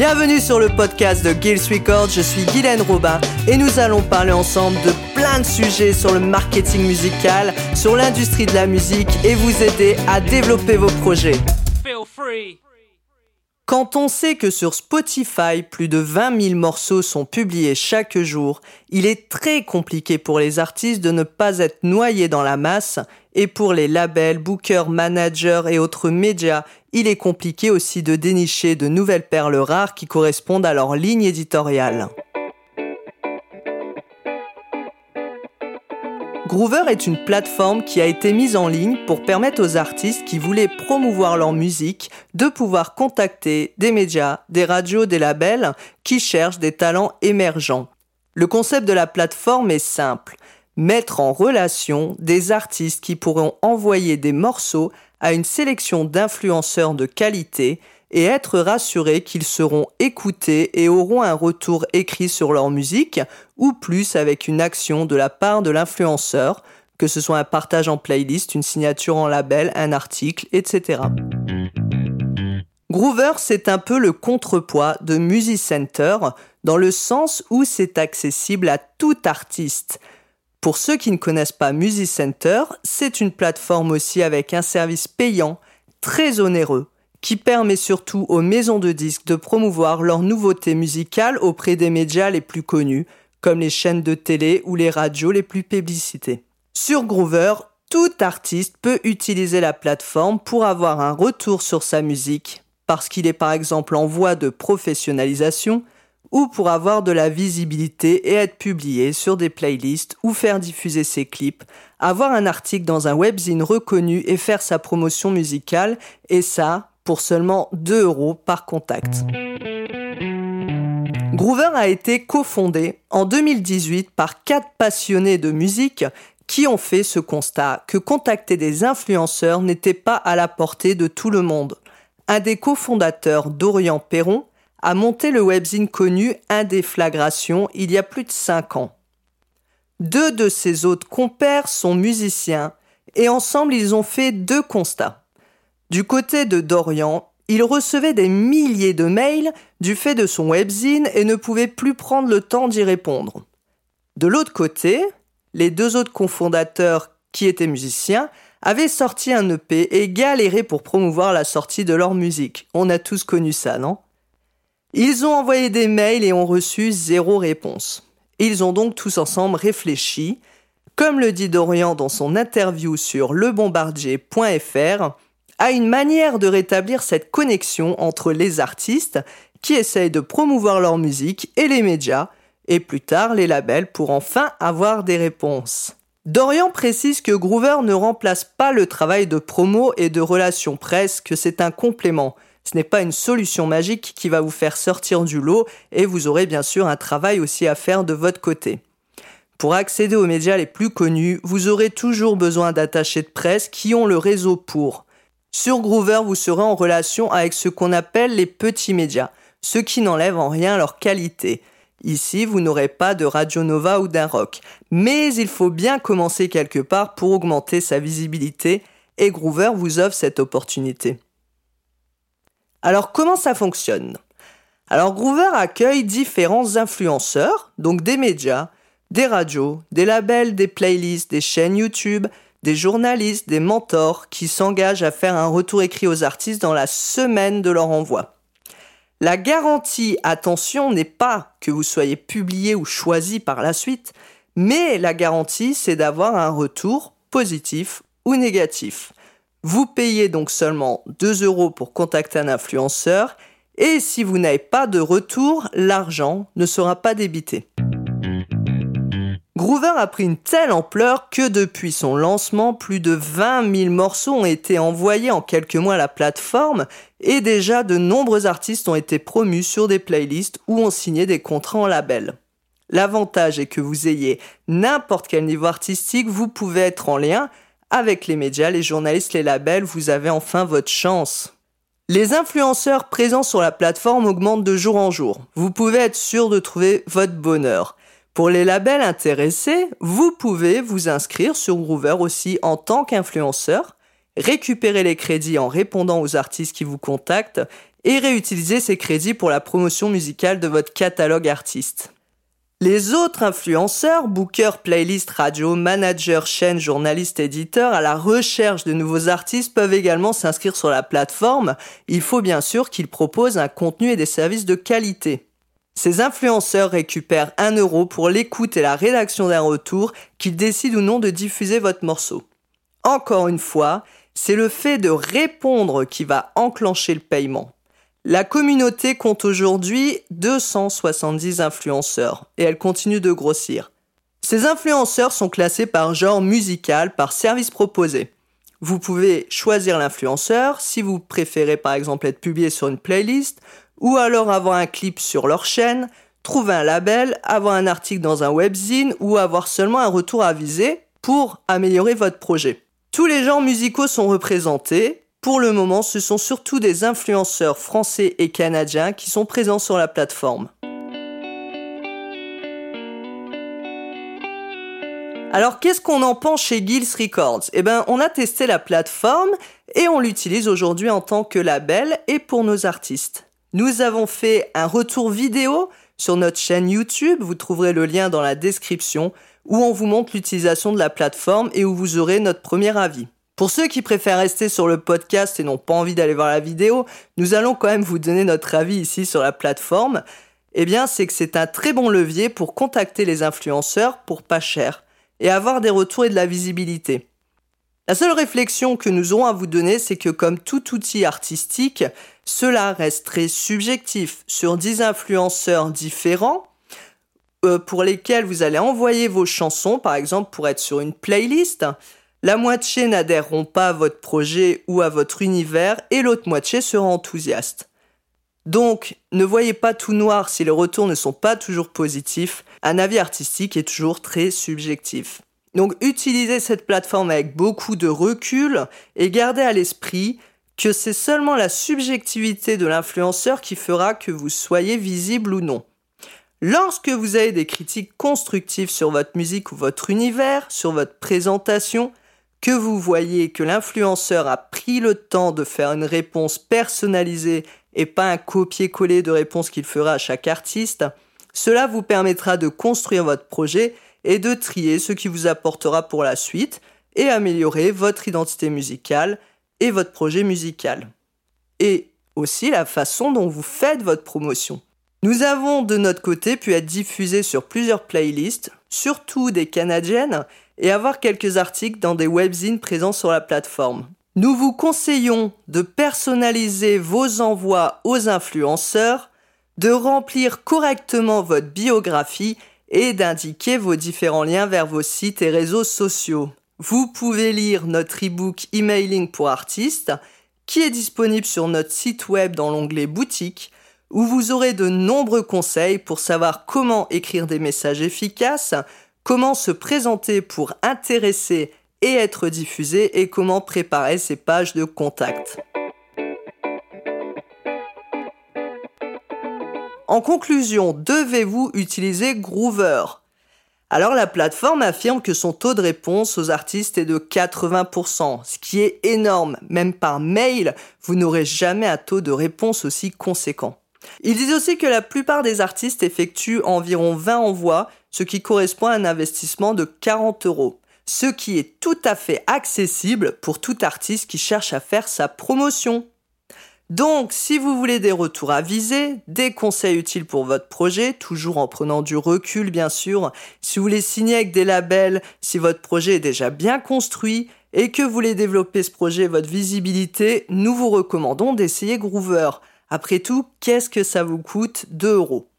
Bienvenue sur le podcast de Gills Records, je suis Guylaine Robin et nous allons parler ensemble de plein de sujets sur le marketing musical, sur l'industrie de la musique et vous aider à développer vos projets. Quand on sait que sur Spotify, plus de 20 000 morceaux sont publiés chaque jour, il est très compliqué pour les artistes de ne pas être noyés dans la masse, et pour les labels, bookers, managers et autres médias, il est compliqué aussi de dénicher de nouvelles perles rares qui correspondent à leur ligne éditoriale. Groover est une plateforme qui a été mise en ligne pour permettre aux artistes qui voulaient promouvoir leur musique de pouvoir contacter des médias, des radios, des labels qui cherchent des talents émergents. Le concept de la plateforme est simple. Mettre en relation des artistes qui pourront envoyer des morceaux à une sélection d'influenceurs de qualité et être rassurés qu'ils seront écoutés et auront un retour écrit sur leur musique, ou plus avec une action de la part de l'influenceur, que ce soit un partage en playlist, une signature en label, un article, etc. Groover, c'est un peu le contrepoids de Music Center, dans le sens où c'est accessible à tout artiste. Pour ceux qui ne connaissent pas Music Center, c'est une plateforme aussi avec un service payant, très onéreux, qui permet surtout aux maisons de disques de promouvoir leurs nouveautés musicales auprès des médias les plus connus, comme les chaînes de télé ou les radios les plus publicités. Sur Groover, tout artiste peut utiliser la plateforme pour avoir un retour sur sa musique, parce qu'il est par exemple en voie de professionnalisation, ou pour avoir de la visibilité et être publié sur des playlists ou faire diffuser ses clips, avoir un article dans un webzine reconnu et faire sa promotion musicale, et ça, pour seulement 2 euros par contact. Groover a été cofondé en 2018 par quatre passionnés de musique qui ont fait ce constat que contacter des influenceurs n'était pas à la portée de tout le monde. Un des cofondateurs, Dorian Perron, a monté le webzine connu Indéflagration il y a plus de 5 ans. Deux de ses autres compères sont musiciens et ensemble ils ont fait deux constats. Du côté de Dorian, il recevait des milliers de mails du fait de son webzine et ne pouvait plus prendre le temps d'y répondre. De l'autre côté, les deux autres cofondateurs qui étaient musiciens avaient sorti un EP et galéré pour promouvoir la sortie de leur musique. On a tous connu ça, non? Ils ont envoyé des mails et ont reçu zéro réponse. Ils ont donc tous ensemble réfléchi. Comme le dit Dorian dans son interview sur lebombardier.fr, à une manière de rétablir cette connexion entre les artistes qui essayent de promouvoir leur musique et les médias, et plus tard les labels pour enfin avoir des réponses. Dorian précise que Groover ne remplace pas le travail de promo et de relations presse, que c'est un complément. Ce n'est pas une solution magique qui va vous faire sortir du lot et vous aurez bien sûr un travail aussi à faire de votre côté. Pour accéder aux médias les plus connus, vous aurez toujours besoin d'attachés de presse qui ont le réseau pour. Sur Groover, vous serez en relation avec ce qu'on appelle les petits médias, ceux qui n'enlèvent en rien leur qualité. Ici, vous n'aurez pas de Radio Nova ou d'un rock, mais il faut bien commencer quelque part pour augmenter sa visibilité et Groover vous offre cette opportunité. Alors comment ça fonctionne? Alors Groover accueille différents influenceurs, donc des médias, des radios, des labels, des playlists, des chaînes YouTube, des journalistes, des mentors qui s'engagent à faire un retour écrit aux artistes dans la semaine de leur envoi. La garantie, attention, n'est pas que vous soyez publié ou choisi par la suite, mais la garantie, c'est d'avoir un retour positif ou négatif. Vous payez donc seulement 2 euros pour contacter un influenceur, et si vous n'avez pas de retour, l'argent ne sera pas débité. Groover a pris une telle ampleur que depuis son lancement, plus de 20 000 morceaux ont été envoyés en quelques mois à la plateforme et déjà de nombreux artistes ont été promus sur des playlists ou ont signé des contrats en label. L'avantage est que vous ayez n'importe quel niveau artistique, vous pouvez être en lien avec les médias, les journalistes, les labels, vous avez enfin votre chance. Les influenceurs présents sur la plateforme augmentent de jour en jour. Vous pouvez être sûr de trouver votre bonheur. Pour les labels intéressés, vous pouvez vous inscrire sur Groover aussi en tant qu'influenceur, récupérer les crédits en répondant aux artistes qui vous contactent et réutiliser ces crédits pour la promotion musicale de votre catalogue artiste. Les autres influenceurs, bookers, playlists, radio, managers, chaînes, journalistes, éditeurs, à la recherche de nouveaux artistes peuvent également s'inscrire sur la plateforme. Il faut bien sûr qu'ils proposent un contenu et des services de qualité. Ces influenceurs récupèrent 1 euro pour l'écoute et la rédaction d'un retour qu'ils décident ou non de diffuser votre morceau. Encore une fois, c'est le fait de répondre qui va enclencher le paiement. La communauté compte aujourd'hui 270 influenceurs et elle continue de grossir. Ces influenceurs sont classés par genre musical, par service proposé. Vous pouvez choisir l'influenceur si vous préférez par exemple être publié sur une playlist ou alors avoir un clip sur leur chaîne, trouver un label, avoir un article dans un webzine ou avoir seulement un retour avisé pour améliorer votre projet. Tous les genres musicaux sont représentés pour le moment, ce sont surtout des influenceurs français et canadiens qui sont présents sur la plateforme. Alors qu'est-ce qu'on en pense chez Gills Records? Eh bien, on a testé la plateforme et on l'utilise aujourd'hui en tant que label et pour nos artistes. Nous avons fait un retour vidéo sur notre chaîne YouTube, vous trouverez le lien dans la description, où on vous montre l'utilisation de la plateforme et où vous aurez notre premier avis. Pour ceux qui préfèrent rester sur le podcast et n'ont pas envie d'aller voir la vidéo, nous allons quand même vous donner notre avis ici sur la plateforme. Eh bien, c'est que c'est un très bon levier pour contacter les influenceurs pour pas cher et avoir des retours et de la visibilité. La seule réflexion que nous aurons à vous donner, c'est que comme tout outil artistique, cela reste très subjectif. Sur 10 influenceurs différents, euh, pour lesquels vous allez envoyer vos chansons, par exemple pour être sur une playlist, la moitié n'adhéreront pas à votre projet ou à votre univers et l'autre moitié sera enthousiaste. Donc, ne voyez pas tout noir si les retours ne sont pas toujours positifs. Un avis artistique est toujours très subjectif. Donc, utilisez cette plateforme avec beaucoup de recul et gardez à l'esprit que c'est seulement la subjectivité de l'influenceur qui fera que vous soyez visible ou non. Lorsque vous avez des critiques constructives sur votre musique ou votre univers, sur votre présentation, que vous voyez que l'influenceur a pris le temps de faire une réponse personnalisée et pas un copier-coller de réponse qu'il fera à chaque artiste, cela vous permettra de construire votre projet et de trier ce qui vous apportera pour la suite et améliorer votre identité musicale et votre projet musical. Et aussi la façon dont vous faites votre promotion. Nous avons de notre côté pu être diffusés sur plusieurs playlists, surtout des canadiennes, et avoir quelques articles dans des webzines présents sur la plateforme. Nous vous conseillons de personnaliser vos envois aux influenceurs, de remplir correctement votre biographie et d'indiquer vos différents liens vers vos sites et réseaux sociaux. Vous pouvez lire notre e-book Emailing pour artistes qui est disponible sur notre site web dans l'onglet boutique où vous aurez de nombreux conseils pour savoir comment écrire des messages efficaces, comment se présenter pour intéresser et être diffusé et comment préparer ses pages de contact. En conclusion, devez-vous utiliser Groover? Alors la plateforme affirme que son taux de réponse aux artistes est de 80%, ce qui est énorme. Même par mail, vous n'aurez jamais un taux de réponse aussi conséquent. Ils disent aussi que la plupart des artistes effectuent environ 20 envois, ce qui correspond à un investissement de 40 euros. Ce qui est tout à fait accessible pour tout artiste qui cherche à faire sa promotion. Donc, si vous voulez des retours avisés, des conseils utiles pour votre projet, toujours en prenant du recul bien sûr, si vous voulez signer avec des labels, si votre projet est déjà bien construit et que vous voulez développer ce projet, votre visibilité, nous vous recommandons d'essayer Groover. Après tout, qu'est-ce que ça vous coûte? 2 euros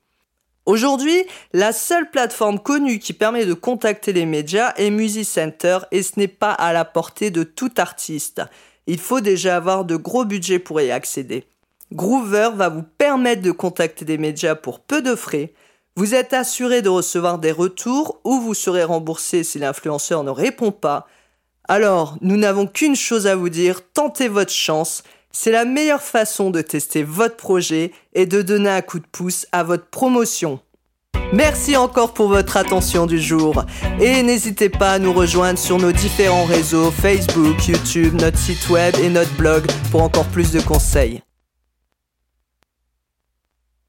Aujourd'hui, la seule plateforme connue qui permet de contacter les médias est Musicenter et ce n'est pas à la portée de tout artiste. Il faut déjà avoir de gros budgets pour y accéder. Groover va vous permettre de contacter des médias pour peu de frais. Vous êtes assuré de recevoir des retours ou vous serez remboursé si l'influenceur ne répond pas. Alors, nous n'avons qu'une chose à vous dire, tentez votre chance c'est la meilleure façon de tester votre projet et de donner un coup de pouce à votre promotion. Merci encore pour votre attention du jour et n'hésitez pas à nous rejoindre sur nos différents réseaux Facebook, YouTube, notre site web et notre blog pour encore plus de conseils.